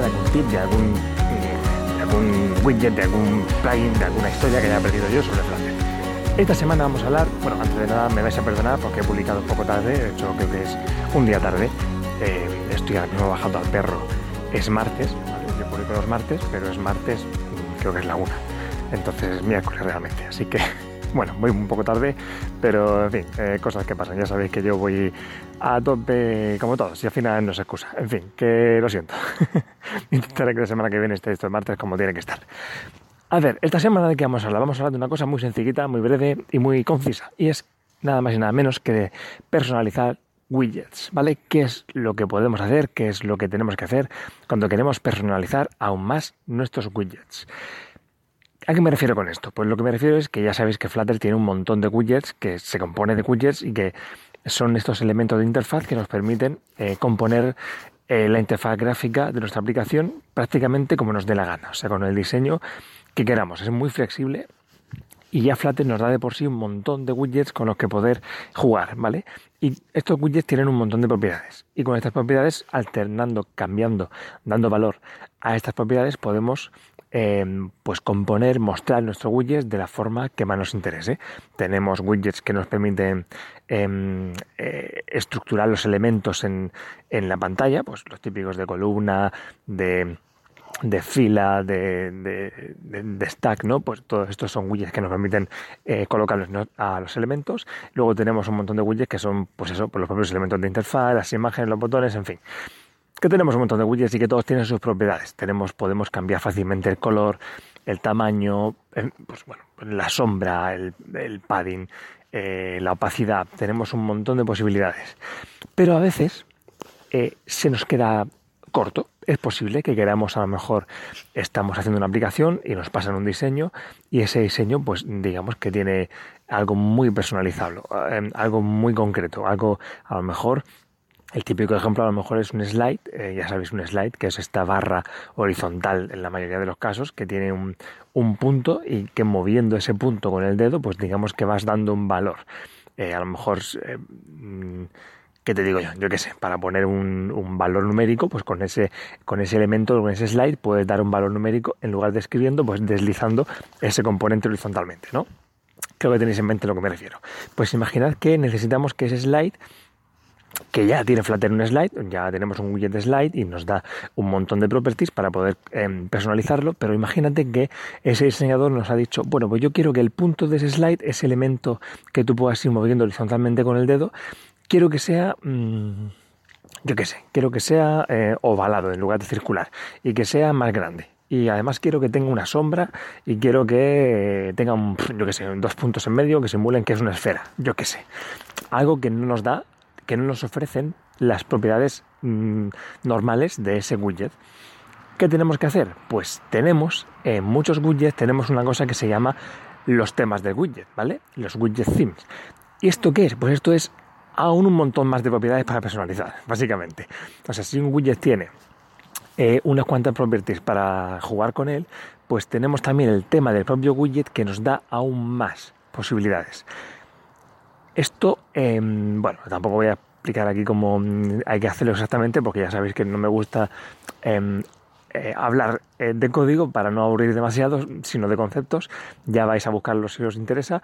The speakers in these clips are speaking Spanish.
de algún tip, de algún, de algún widget, de algún plugin, de alguna historia que haya aprendido yo sobre Flutter. Esta semana vamos a hablar, bueno, antes de nada me vais a perdonar porque he publicado un poco tarde, de hecho creo que es un día tarde, eh, estoy ahora mismo bajando al perro, es martes, ¿vale? yo publico los martes, pero es martes, creo que es la una, entonces es miércoles realmente, así que bueno, voy un poco tarde, pero en fin, eh, cosas que pasan. Ya sabéis que yo voy a tope como todos y al final no se excusa. En fin, que lo siento. Intentaré que la semana que viene esté esto martes como tiene que estar. A ver, esta semana de qué vamos a hablar? Vamos a hablar de una cosa muy sencillita, muy breve y muy concisa. Y es nada más y nada menos que de personalizar widgets, ¿vale? ¿Qué es lo que podemos hacer? ¿Qué es lo que tenemos que hacer cuando queremos personalizar aún más nuestros widgets? ¿A qué me refiero con esto? Pues lo que me refiero es que ya sabéis que Flutter tiene un montón de widgets que se compone de widgets y que son estos elementos de interfaz que nos permiten eh, componer eh, la interfaz gráfica de nuestra aplicación prácticamente como nos dé la gana, o sea, con el diseño que queramos. Es muy flexible y ya Flutter nos da de por sí un montón de widgets con los que poder jugar, ¿vale? Y estos widgets tienen un montón de propiedades. Y con estas propiedades, alternando, cambiando, dando valor a estas propiedades, podemos Em, pues componer, mostrar nuestro widget de la forma que más nos interese. Tenemos widgets que nos permiten em, eh, estructurar los elementos en, en, la pantalla, pues los típicos de columna, de, de fila, de, de, stack, ¿no? Pues todos estos son widgets que nos permiten eh, colocarlos a los elementos. Luego tenemos un montón de widgets que son, pues eso, pues los propios elementos de interfaz, las imágenes, los botones, en fin que tenemos un montón de widgets y que todos tienen sus propiedades. Tenemos, podemos cambiar fácilmente el color, el tamaño, pues bueno, la sombra, el, padding, eh, la opacidad. Tenemos un montón de posibilidades. Pero a veces eh, se nos queda corto. Es posible que queramos, a lo mejor, estamos haciendo una aplicación y nos pasan un diseño y ese diseño, pues digamos que tiene algo muy personalizable, eh, algo muy concreto, algo a lo mejor el típico ejemplo a lo mejor es un slide, eh, ya sabéis un slide, que es esta barra horizontal en la mayoría de los casos, que tiene un, un punto y que moviendo ese punto con el dedo, pues digamos que vas dando un valor. Eh, a lo mejor, eh, mm, ¿qué te digo yo? Yo qué sé, para poner un, valor numérico, pues con ese, con ese elemento, con ese slide, puedes dar un valor numérico en lugar de escribiendo, pues deslizando ese componente horizontalmente, ¿no? Creo que tenéis en mente lo que me refiero. Pues imaginad que necesitamos que ese slide que ya tiene Flutter un slide, ya tenemos un widget de slide y nos da un montón de properties para poder em, personalizarlo, pero imagínate que ese diseñador nos ha dicho, bueno, pues yo quiero que el punto de ese slide, ese elemento que tú puedas ir moviendo horizontalmente con el dedo, quiero que sea... Mm, yo qué sé, quiero que sea eh, ovalado en lugar de circular y que sea más grande y además quiero que tenga una sombra y quiero que tenga un, yo qué sé, dos puntos en medio que simulen que es una esfera, yo qué sé. Algo que no nos da que no nos ofrecen las propiedades mm, normales de ese widget. ¿Qué tenemos que hacer? Pues tenemos, en muchos widgets tenemos una cosa que se llama los temas del widget, ¿vale? Los widget themes. ¿Y esto qué es? Pues esto es aún un montón más de propiedades para personalizar, básicamente. O sea, si un widget tiene eh, unas cuantas properties para jugar con él, pues tenemos también el tema del propio widget que nos da aún más posibilidades. Esto, em, bueno, tampoco voy a explicar aquí cómo mm, hay que hacerlo exactamente, porque ya sabéis que no me gusta em, eh, hablar eh, de código para no aburrir demasiado, sino de conceptos. Ya vais a buscarlo si os interesa.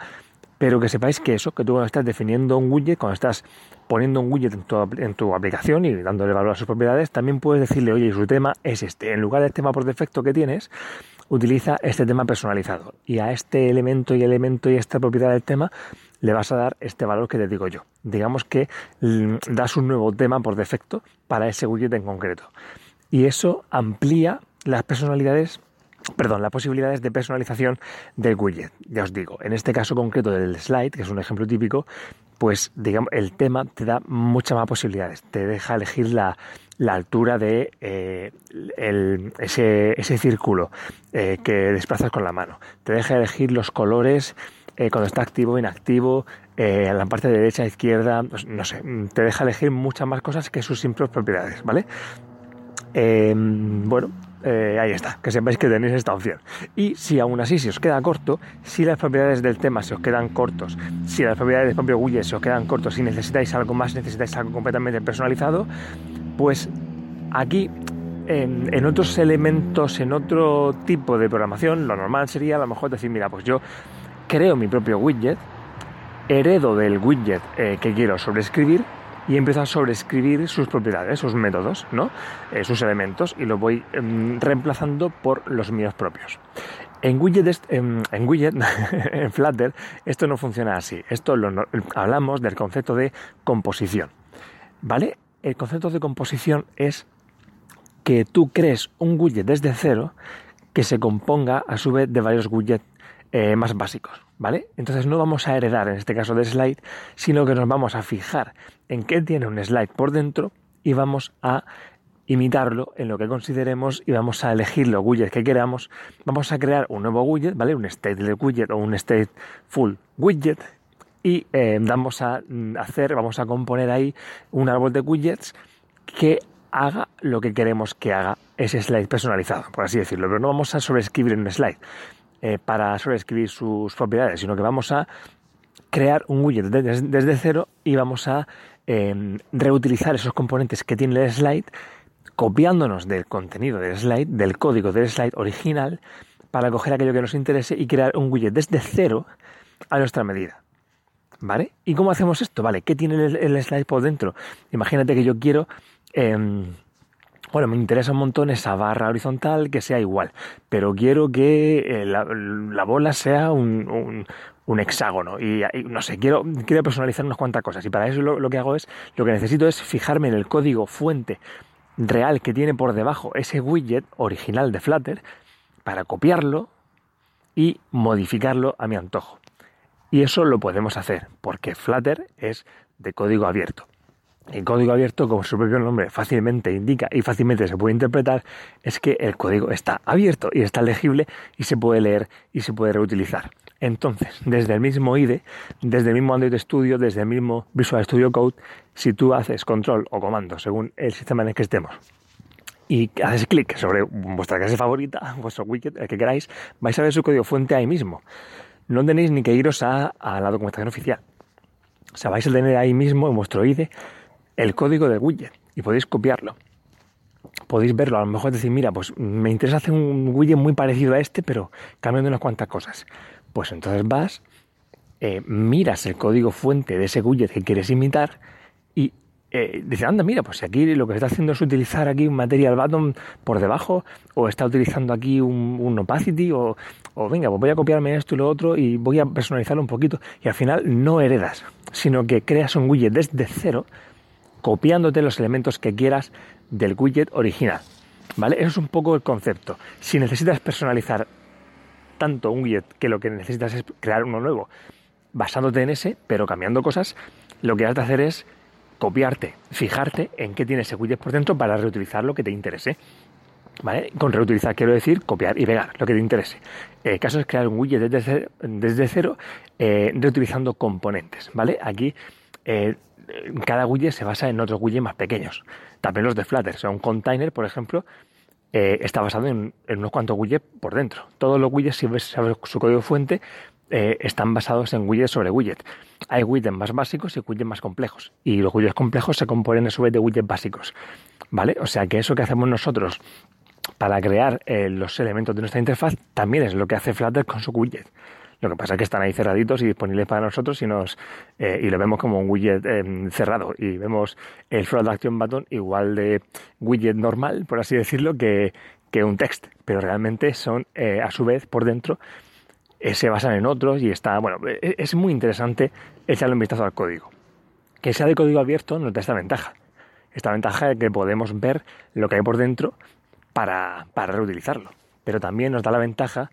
Pero que sepáis que eso, que tú cuando estás definiendo un widget, cuando estás poniendo un widget en tu, en tu aplicación y dándole valor a sus propiedades, también puedes decirle, oye, su tema es este. En lugar del tema por defecto que tienes, utiliza este tema personalizado. Y a este elemento y elemento y esta propiedad del tema le vas a dar este valor que te digo yo. Digamos que das un nuevo tema por defecto para ese widget en concreto. Y eso amplía las personalidades perdón, las posibilidades de personalización del widget. Ya os digo, en este caso concreto del slide, que es un ejemplo típico, pues digamos, el tema te da muchas más posibilidades. Te deja elegir la, altura de eh, ese, ese, círculo eh, que desplazas con la mano. Te deja elegir los colores eh, cuando está activo, inactivo, en la parte de derecha, izquierda, pues, no sé, te deja elegir muchas más cosas que sus simples propiedades, ¿vale? bueno, eh, ahí está, que sepáis que tenéis esta opción. Y si aún así se os queda corto, si las propiedades del tema se os quedan cortos, si las propiedades del propio widget se os quedan cortos, si necesitáis algo más, necesitáis algo completamente personalizado, pues aquí en, otros elementos, en otro tipo de programación, lo normal sería a lo mejor decir, mira, pues yo creo mi propio widget, heredo del widget eh, que quiero sobreescribir y empiezo a sobreescribir sus propiedades, sus métodos, ¿no? Eh, sus elementos y lo voy em, reemplazando por los míos propios. En widget, en, widget, en Flutter, esto no funciona así. Esto hablamos del concepto de composición. ¿Vale? El concepto de composición es que tú crees un widget desde cero que se componga a su vez de varios widgets eh, más básicos. ¿Vale? Entonces no vamos a heredar en este caso de slide, sino que nos vamos a fijar en qué tiene un slide por dentro y vamos a imitarlo en lo que consideremos y vamos a elegir los widgets que queramos. Vamos a crear un nuevo widget, ¿vale? Un state widget o un stateful widget y eh, vamos a mm, hacer, vamos a componer ahí un árbol de widgets que haga lo que queremos que haga ese slide personalizado, por así decirlo, pero no vamos a sobreescribir un slide eh, para sobreescribir sus propiedades, sino que vamos a crear un widget desde, cero y vamos a em, reutilizar esos componentes que tiene el slide copiándonos del contenido del slide, del código del slide original, para coger aquello que nos interese y crear un widget desde cero a nuestra medida. ¿Vale? ¿Y cómo hacemos esto? ¿Vale? ¿Qué tiene el, slide por dentro? Imagínate que yo quiero em, bueno, me interesa un montón esa barra horizontal que sea igual, pero quiero que eh, la, bola sea un, hexágono y, no sé, quiero, quiero personalizar unas cuantas cosas y para eso lo, que hago es, lo que necesito es fijarme en el código fuente real que tiene por debajo ese widget original de Flutter para copiarlo y modificarlo a mi antojo. Y eso lo podemos hacer porque Flutter es de código abierto. El código abierto, como su propio nombre fácilmente indica y fácilmente se puede interpretar, es que el código está abierto y está legible y se puede leer y se puede reutilizar. Entonces, desde el mismo IDE, desde el mismo Android Studio, desde el mismo Visual Studio Code, si tú haces control o comando según el sistema en el que estemos y haces clic sobre vuestra clase favorita, vuestro widget, el que queráis, vais a ver su código fuente ahí mismo. No tenéis ni que iros a, a la documentación oficial. O sea, vais a tener ahí mismo en vuestro IDE el código del widget y podéis copiarlo. Podéis verlo, a lo mejor decir, mira, pues me interesa hacer un widget muy parecido a este, pero cambiando unas cuantas cosas. Pues entonces vas, eh, miras el código fuente de ese widget que quieres imitar y eh, dices, anda, mira, pues si aquí lo que está haciendo es utilizar aquí un material button por debajo, o está utilizando aquí un, opacity, o, venga, pues voy a copiarme esto y lo otro y voy a personalizarlo un poquito. Y al final no heredas, sino que creas un widget desde cero copiándote los elementos que quieras del widget original. ¿Vale? Eso es un poco el concepto. Si necesitas personalizar tanto un widget que lo que necesitas es crear uno nuevo, basándote en ese, pero cambiando cosas, lo que has de hacer es copiarte, fijarte en qué tiene ese widget por dentro para reutilizar lo que te interese. ¿Vale? Con reutilizar quiero decir copiar y pegar lo que te interese. El caso es crear un widget desde cero, eh, reutilizando componentes. ¿vale? Aquí eh, cada widget se basa en otros widgets más pequeños. También los de Flutter. O sea, un container, por ejemplo, eh, está basado en, unos cuantos widgets por dentro. Todos los widgets, si ves su código fuente, eh, están basados en widgets sobre widgets. Hay widgets más básicos y widgets más complejos. Y los widgets complejos se componen a su vez de widgets básicos. ¿Vale? O sea que eso que hacemos nosotros para crear eh, los elementos de nuestra interfaz también es lo que hace Flutter con su widget. Lo que pasa es que están ahí cerraditos y disponibles para nosotros y, nos, eh, y lo vemos como un widget em, cerrado. Y vemos el Fraud Action Button igual de widget normal, por así decirlo, que, un text. Pero realmente son, eh, a su vez, por dentro, eh, se basan en otros y está, bueno, es muy interesante echarle un vistazo al código. Que sea de código abierto nos da esta ventaja. Esta ventaja de que podemos ver lo que hay por dentro para, para reutilizarlo. Pero también nos da la ventaja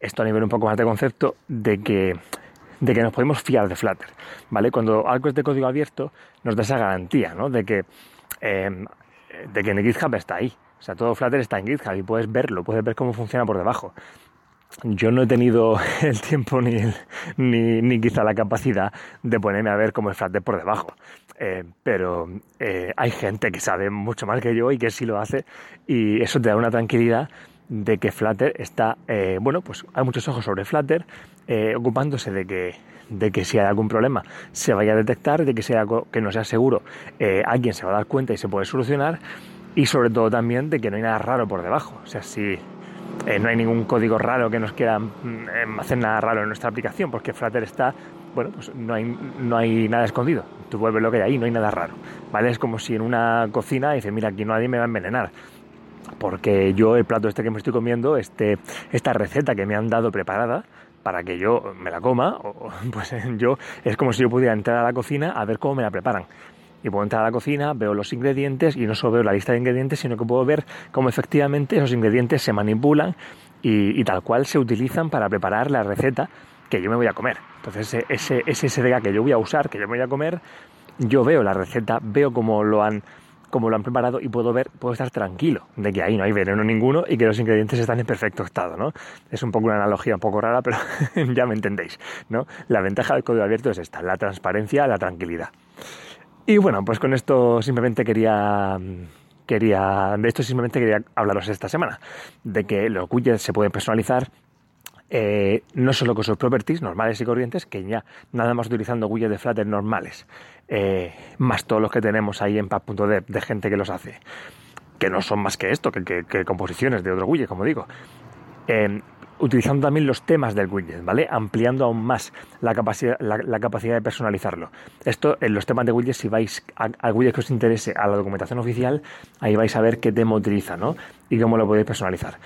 esto a nivel un poco más de concepto, de que, de que nos podemos fiar de Flutter, ¿vale? Cuando algo es de código abierto, nos da esa garantía, ¿no? De que, eh, de que en GitHub está ahí. O sea, todo Flutter está en GitHub y puedes verlo, puedes ver cómo funciona por debajo. yo no he tenido el tiempo ni, ni, ni, quizá la capacidad de ponerme a ver cómo es Flutter por debajo. Eh, pero eh, hay gente que sabe mucho más que yo y que sí lo hace y eso te da una tranquilidad de que Flutter está, eh, bueno, pues hay muchos ojos sobre Flutter, ocupándose de que, de que si hay algún problema se vaya a detectar, de que sea que no sea seguro, alguien se va a dar cuenta y se puede solucionar y sobre todo también de que no hay nada raro por debajo. O sea, si eh, no hay ningún código raro que nos quiera mm, hacer nada raro en nuestra aplicación, porque Flutter está, bueno, pues no hay, no hay nada escondido. Tú vuelves lo que hay ahí, no hay nada raro. ¿Vale? Es como si en una cocina dices, mira, aquí nadie me va a envenenar. Porque yo el plato este que me estoy comiendo, este, esta receta que me han dado preparada, para que yo me la coma, pues yo es como si yo pudiera entrar a la cocina a ver cómo me la preparan y puedo entrar a la cocina, veo los ingredientes y no solo veo la lista de ingredientes, sino que puedo ver cómo efectivamente esos ingredientes se manipulan y, tal cual se utilizan para preparar la receta que yo me voy a comer. Entonces ese, ese SDK que yo voy a usar, que yo me voy a comer, yo veo la receta, veo cómo lo han cómo lo han preparado y puedo ver, puedo estar tranquilo de que ahí no hay veneno ninguno y que los ingredientes están en perfecto estado, ¿no? Es un poco una analogía un poco rara, pero ya me entendéis, ¿no? La ventaja del código abierto es esta, la transparencia, la tranquilidad. Y bueno, pues con esto simplemente quería quería de esto simplemente quería hablaros esta semana de que los widgets se pueden personalizar eh, no solo con sus properties normales y corrientes, que ya nada más utilizando widgets de Flutter normales, eh, más todos los que tenemos ahí en pub.dev de gente que los hace, que no son más que esto, que, composiciones de otro widget, como digo. Eh, utilizando también los temas del widget, ¿vale? Ampliando aún más la capacidad, la, capacidad de personalizarlo. Esto en los temas de widget, si vais al widget que os interese a la documentación oficial, ahí vais a ver qué tema utiliza, ¿no? Y cómo lo podéis personalizar.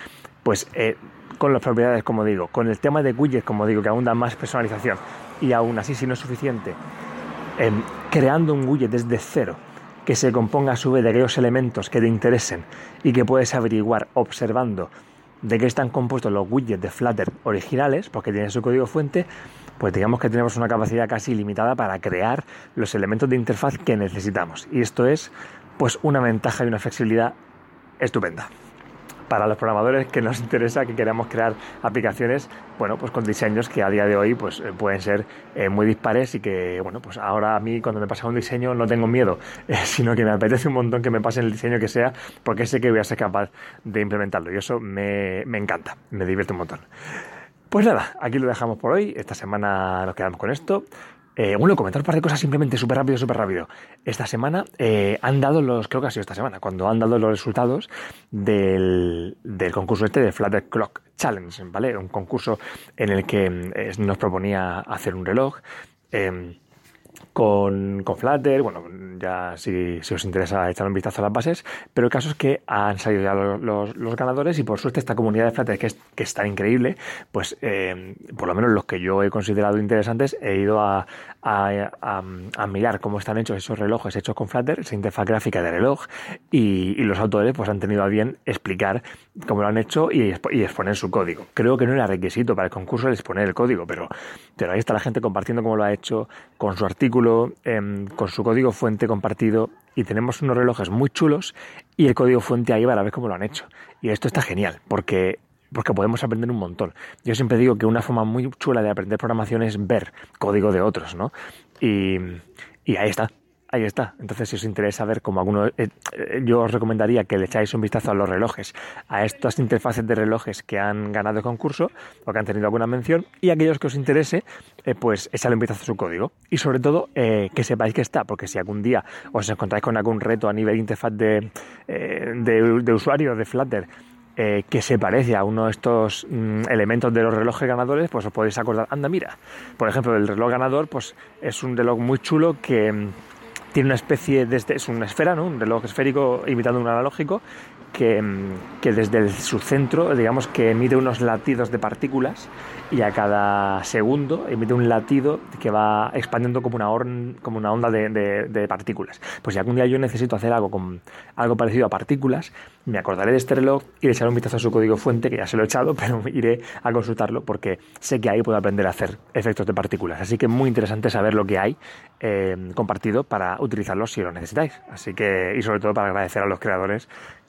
Pues eh, con las propiedades, como digo, con el tema de widget, como digo, que aún da más personalización, y aún así, si no es suficiente, em, creando un widget desde cero, que se componga a su vez de aquellos elementos que te interesen y que puedes averiguar observando de qué están compuestos los widgets de Flutter originales, porque tienen su código fuente, pues digamos que tenemos una capacidad casi ilimitada para crear los elementos de interfaz que necesitamos. Y esto es pues una ventaja y una flexibilidad estupenda para los programadores que nos interesa, que queramos crear aplicaciones, bueno, pues con diseños que a día de hoy pues eh, pueden ser eh, muy dispares y que, bueno, pues ahora a mí cuando me pasa un diseño no tengo miedo, eh, sino que me apetece un montón que me pase el diseño que sea, porque sé que voy a ser capaz de implementarlo y eso me, me encanta, me divierte un montón. Pues nada, aquí lo dejamos por hoy. Esta semana nos quedamos con esto. Eh, bueno, comentar un par de cosas simplemente súper rápido, súper rápido. Esta semana eh, han dado los, creo que ha sido esta semana, cuando han dado los resultados del, del concurso este de Flutter Clock Challenge, ¿vale? Un concurso en el que eh, nos proponía hacer un reloj. Eh, con, con Flutter, bueno, ya si, si, os interesa echar un vistazo a las bases, pero el caso es que han salido ya los, los, ganadores y por suerte esta comunidad de Flutter que es, que es tan increíble, pues eh, por lo menos los que yo he considerado interesantes he ido a, a, mirar cómo están hechos esos relojes hechos con Flutter, esa interfaz gráfica de reloj y, y, los autores pues han tenido a bien explicar cómo lo han hecho y, y, exponer su código. Creo que no era requisito para el concurso el exponer el código, pero, pero ahí está la gente compartiendo cómo lo ha hecho con su artículo, em, con su código fuente compartido y tenemos unos relojes muy chulos y el código fuente ahí para ver cómo lo han hecho. Y esto está genial porque porque podemos aprender un montón. Yo siempre digo que una forma muy chula de aprender programación es ver código de otros, ¿no? Y, y ahí está. Ahí está. Entonces, si os interesa ver cómo alguno, eh, eh, yo os recomendaría que le echáis un vistazo a los relojes, a estas interfaces de relojes que han ganado el concurso o que han tenido alguna mención, y aquellos que os interese, eh, pues echadle un vistazo a su código. Y sobre todo, que sepáis que está, porque si algún día os encontráis con algún reto a nivel interfaz de, de, de usuario de Flutter eh, que se parece a uno de estos mm, elementos de los relojes ganadores, pues os podéis acordar, anda, mira, por ejemplo, el reloj ganador, pues es un reloj muy chulo que tiene una especie de, este, es una esfera, ¿no? Un reloj esférico imitando un analógico que, mm, que desde su centro, digamos que emite unos latidos de partículas y a cada segundo emite un latido que va expandiendo como una, como una onda de, de, partículas. Pues si algún día yo necesito hacer algo con algo parecido a partículas, me acordaré de este reloj y le echaré un vistazo a su código fuente, que ya se lo he echado, pero iré a consultarlo porque sé que ahí puedo aprender a hacer efectos de partículas. Así que muy interesante saber lo que hay eh, compartido para utilizarlo si lo necesitáis. Así que, y sobre todo para agradecer a los creadores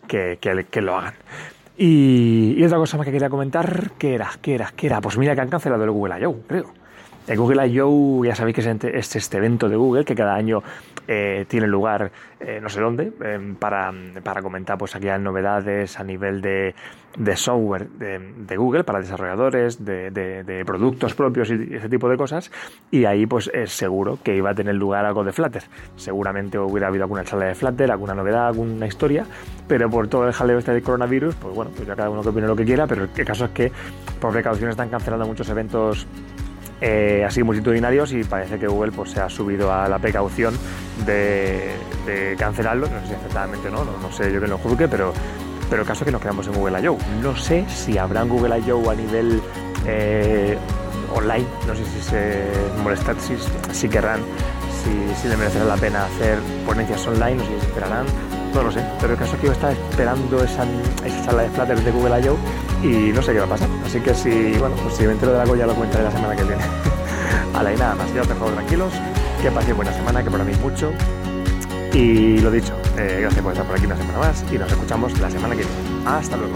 que, que, que lo hagan. Y, otra cosa más que quería comentar, ¿qué era? ¿Qué era? ¿Qué era? Pues mira que han cancelado el Google I.O., creo. El Google I.O. ya sabéis que es este evento de Google que cada año eh, tiene lugar eh, no sé dónde para, para, comentar pues aquellas novedades a nivel de, de software de, Google para desarrolladores, de, productos propios y ese tipo de cosas y ahí pues es seguro que iba a tener lugar algo de Flutter. Seguramente hubiera habido alguna charla de Flutter, alguna novedad, alguna historia, pero por todo el jaleo este de coronavirus, pues bueno, pues ya cada uno que opine lo que quiera, pero el caso es que por precaución están cancelando muchos eventos eh, así multitudinarios y parece que Google pues, se ha subido a la precaución de, cancelarlo, no sé si acertadamente no, no, sé yo que lo juzgue, pero, pero el caso es que nos quedamos en Google I.O. No sé si habrá en Google I.O. a nivel eh, online, no sé si se molestan, si, si querrán, si, si le merecerá la pena hacer ponencias online, no sé si esperarán, no lo sé, pero el caso es que yo estaba esperando esa, esa de Flutter de Google I.O. y no sé qué va a pasar. Así que si, bueno, pues si me entero de algo ya lo comentaré la semana que viene. la y nada más, ya os dejo tranquilos, que paséis buena semana, que para mí mucho. Y lo dicho, eh, gracias por estar por aquí una semana más y nos escuchamos la semana que viene. Hasta luego.